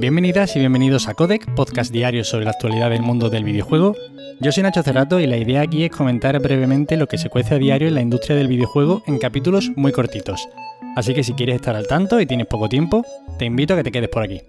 Bienvenidas y bienvenidos a Codec, podcast diario sobre la actualidad del mundo del videojuego. Yo soy Nacho Cerrato y la idea aquí es comentar brevemente lo que se cuece a diario en la industria del videojuego en capítulos muy cortitos. Así que si quieres estar al tanto y tienes poco tiempo, te invito a que te quedes por aquí.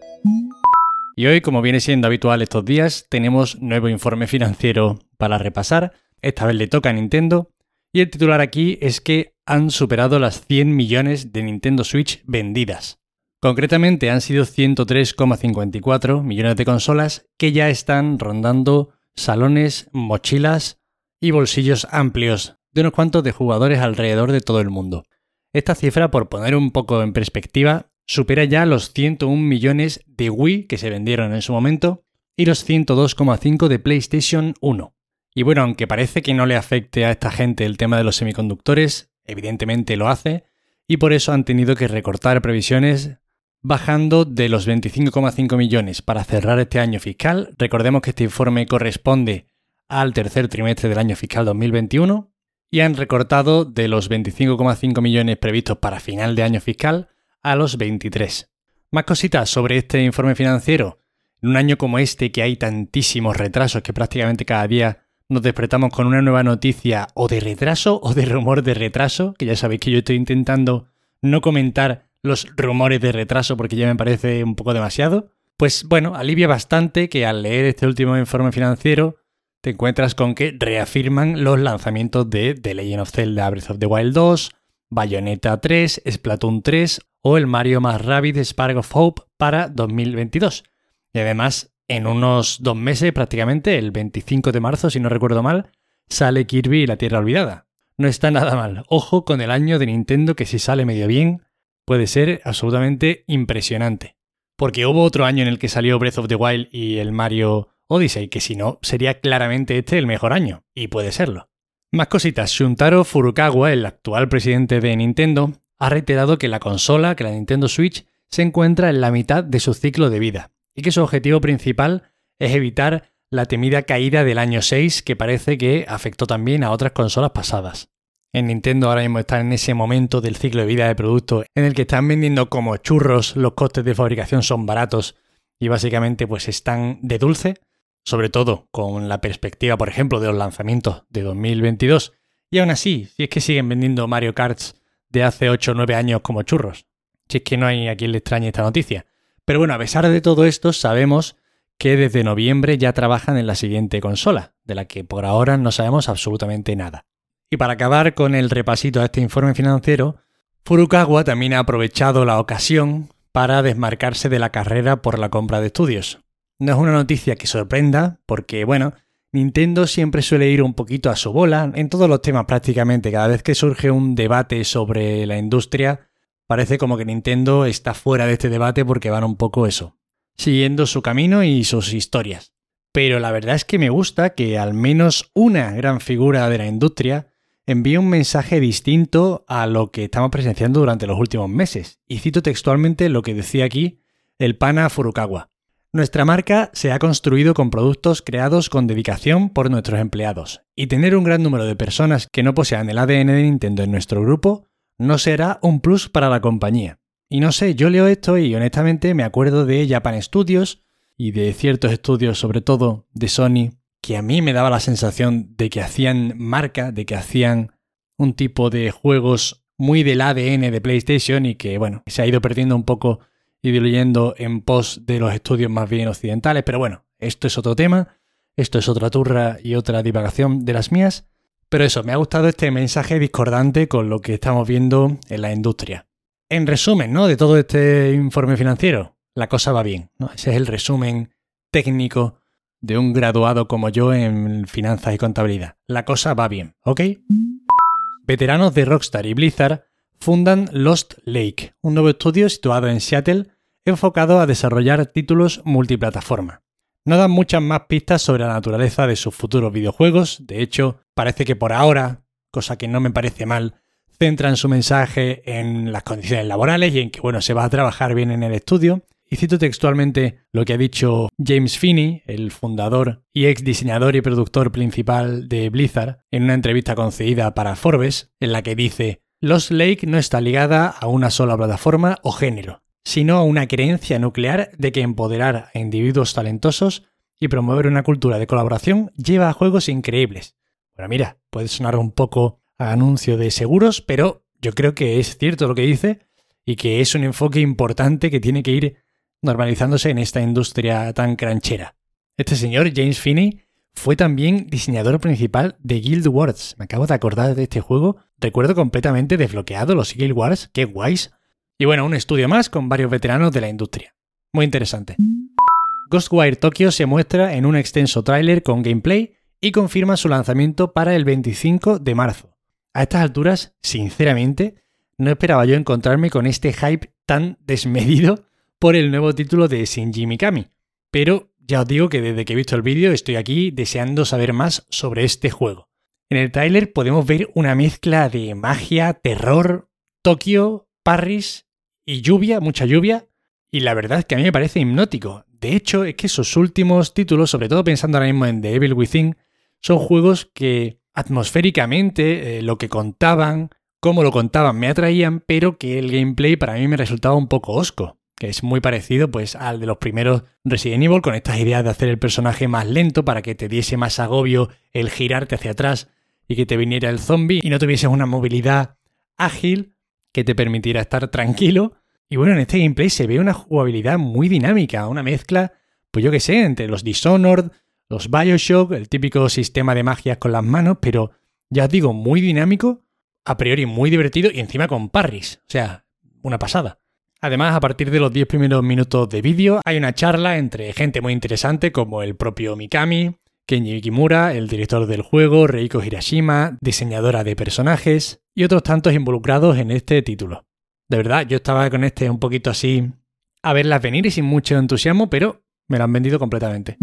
Y hoy, como viene siendo habitual estos días, tenemos nuevo informe financiero para repasar. Esta vez le toca a Nintendo. Y el titular aquí es que han superado las 100 millones de Nintendo Switch vendidas. Concretamente han sido 103,54 millones de consolas que ya están rondando salones, mochilas y bolsillos amplios de unos cuantos de jugadores alrededor de todo el mundo. Esta cifra, por poner un poco en perspectiva, supera ya los 101 millones de Wii que se vendieron en su momento y los 102,5 de PlayStation 1. Y bueno, aunque parece que no le afecte a esta gente el tema de los semiconductores, evidentemente lo hace, y por eso han tenido que recortar previsiones bajando de los 25,5 millones para cerrar este año fiscal. Recordemos que este informe corresponde al tercer trimestre del año fiscal 2021 y han recortado de los 25,5 millones previstos para final de año fiscal a los 23. Más cositas sobre este informe financiero. En un año como este que hay tantísimos retrasos que prácticamente cada día nos despertamos con una nueva noticia o de retraso o de rumor de retraso, que ya sabéis que yo estoy intentando no comentar los rumores de retraso porque ya me parece un poco demasiado, pues bueno, alivia bastante que al leer este último informe financiero te encuentras con que reafirman los lanzamientos de The Legend of Zelda Breath of the Wild 2, Bayonetta 3, Splatoon 3 o el Mario más Rabbids Spark of Hope para 2022. Y además, en unos dos meses prácticamente, el 25 de marzo, si no recuerdo mal, sale Kirby y la Tierra Olvidada. No está nada mal. Ojo con el año de Nintendo que si sale medio bien, puede ser absolutamente impresionante. Porque hubo otro año en el que salió Breath of the Wild y el Mario Odyssey, que si no, sería claramente este el mejor año, y puede serlo. Más cositas, Shuntaro Furukawa, el actual presidente de Nintendo, ha reiterado que la consola, que la Nintendo Switch, se encuentra en la mitad de su ciclo de vida, y que su objetivo principal es evitar la temida caída del año 6 que parece que afectó también a otras consolas pasadas. En Nintendo ahora mismo están en ese momento del ciclo de vida de producto en el que están vendiendo como churros, los costes de fabricación son baratos y básicamente pues están de dulce, sobre todo con la perspectiva, por ejemplo, de los lanzamientos de 2022. Y aún así, si es que siguen vendiendo Mario Karts de hace 8 o 9 años como churros. Si es que no hay a quien le extrañe esta noticia. Pero bueno, a pesar de todo esto, sabemos que desde noviembre ya trabajan en la siguiente consola, de la que por ahora no sabemos absolutamente nada. Y para acabar con el repasito a este informe financiero, Furukawa también ha aprovechado la ocasión para desmarcarse de la carrera por la compra de estudios. No es una noticia que sorprenda, porque bueno, Nintendo siempre suele ir un poquito a su bola en todos los temas prácticamente. Cada vez que surge un debate sobre la industria, parece como que Nintendo está fuera de este debate porque van un poco eso, siguiendo su camino y sus historias. Pero la verdad es que me gusta que al menos una gran figura de la industria envía un mensaje distinto a lo que estamos presenciando durante los últimos meses. Y cito textualmente lo que decía aquí el pana Furukawa. Nuestra marca se ha construido con productos creados con dedicación por nuestros empleados, y tener un gran número de personas que no posean el ADN de Nintendo en nuestro grupo no será un plus para la compañía. Y no sé, yo leo esto y honestamente me acuerdo de Japan Studios y de ciertos estudios, sobre todo de Sony, que a mí me daba la sensación de que hacían marca, de que hacían un tipo de juegos muy del ADN de PlayStation y que, bueno, se ha ido perdiendo un poco y diluyendo en pos de los estudios más bien occidentales. Pero bueno, esto es otro tema, esto es otra turra y otra divagación de las mías. Pero eso, me ha gustado este mensaje discordante con lo que estamos viendo en la industria. En resumen, ¿no? De todo este informe financiero, la cosa va bien, ¿no? Ese es el resumen técnico de un graduado como yo en finanzas y contabilidad. La cosa va bien, ¿ok? Veteranos de Rockstar y Blizzard fundan Lost Lake, un nuevo estudio situado en Seattle enfocado a desarrollar títulos multiplataforma. No dan muchas más pistas sobre la naturaleza de sus futuros videojuegos, de hecho, parece que por ahora, cosa que no me parece mal, centran su mensaje en las condiciones laborales y en que bueno, se va a trabajar bien en el estudio, y cito textualmente lo que ha dicho James Finney, el fundador y ex diseñador y productor principal de Blizzard, en una entrevista concedida para Forbes, en la que dice, Lost Lake no está ligada a una sola plataforma o género. sino una creencia nuclear de que empoderar a individuos talentosos y promover una cultura de colaboración lleva a juegos increíbles. Bueno, mira, puede sonar un poco a anuncio de seguros, pero yo creo que es cierto lo que dice y que es un enfoque importante que tiene que ir normalizándose en esta industria tan cranchera. Este señor, James Finney, fue también diseñador principal de Guild Wars. Me acabo de acordar de este juego. Recuerdo completamente desbloqueado los Guild Wars. Qué guays. Y bueno, un estudio más con varios veteranos de la industria. Muy interesante. Ghostwire Tokyo se muestra en un extenso tráiler con gameplay y confirma su lanzamiento para el 25 de marzo. A estas alturas, sinceramente, no esperaba yo encontrarme con este hype tan desmedido por el nuevo título de Shinji Mikami, pero ya os digo que desde que he visto el vídeo estoy aquí deseando saber más sobre este juego. En el tráiler podemos ver una mezcla de magia, terror, Tokio, Paris y lluvia, mucha lluvia, y la verdad es que a mí me parece hipnótico. De hecho, es que esos últimos títulos, sobre todo pensando ahora mismo en The Evil Within, son juegos que atmosféricamente eh, lo que contaban, cómo lo contaban, me atraían, pero que el gameplay para mí me resultaba un poco osco, que es muy parecido pues al de los primeros Resident Evil, con estas ideas de hacer el personaje más lento para que te diese más agobio el girarte hacia atrás y que te viniera el zombie y no tuvieses una movilidad ágil que te permitiera estar tranquilo y bueno, en este gameplay se ve una jugabilidad muy dinámica, una mezcla, pues yo qué sé, entre los Dishonored, los Bioshock, el típico sistema de magias con las manos, pero ya os digo, muy dinámico, a priori muy divertido y encima con parries, o sea, una pasada. Además, a partir de los 10 primeros minutos de vídeo hay una charla entre gente muy interesante como el propio Mikami, Kenji Kimura, el director del juego, Reiko Hirashima, diseñadora de personajes y otros tantos involucrados en este título. De verdad, yo estaba con este un poquito así a verlas venir y sin mucho entusiasmo, pero me lo han vendido completamente.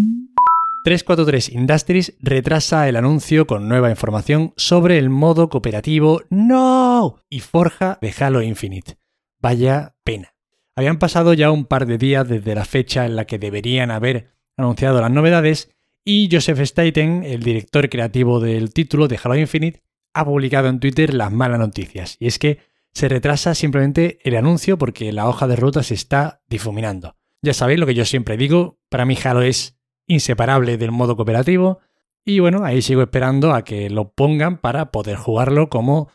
343 Industries retrasa el anuncio con nueva información sobre el modo cooperativo No y Forja de Halo Infinite. Vaya pena. Habían pasado ya un par de días desde la fecha en la que deberían haber anunciado las novedades y Joseph Staten, el director creativo del título de Halo Infinite, ha publicado en Twitter las malas noticias. Y es que se retrasa simplemente el anuncio porque la hoja de ruta se está difuminando. Ya sabéis lo que yo siempre digo, para mí Halo es inseparable del modo cooperativo y bueno, ahí sigo esperando a que lo pongan para poder jugarlo como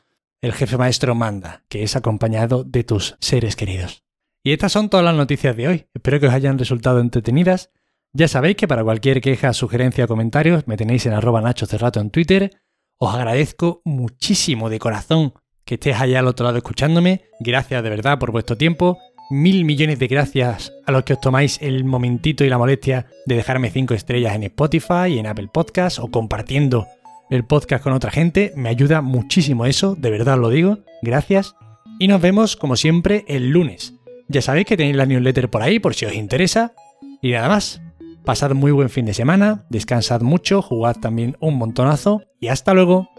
el jefe maestro manda, que es acompañado de tus seres queridos. Y estas son todas las noticias de hoy. Espero que os hayan resultado entretenidas. Ya sabéis que para cualquier queja, sugerencia o comentarios me tenéis en arroba Nacho Cerrato en Twitter. Os agradezco muchísimo de corazón que estés allá al otro lado escuchándome. Gracias de verdad por vuestro tiempo. Mil millones de gracias a los que os tomáis el momentito y la molestia de dejarme 5 estrellas en Spotify y en Apple Podcasts o compartiendo el podcast con otra gente. Me ayuda muchísimo eso, de verdad lo digo. Gracias. Y nos vemos como siempre el lunes. Ya sabéis que tenéis la newsletter por ahí por si os interesa. Y nada más. Pasad muy buen fin de semana, descansad mucho, jugad también un montonazo y hasta luego.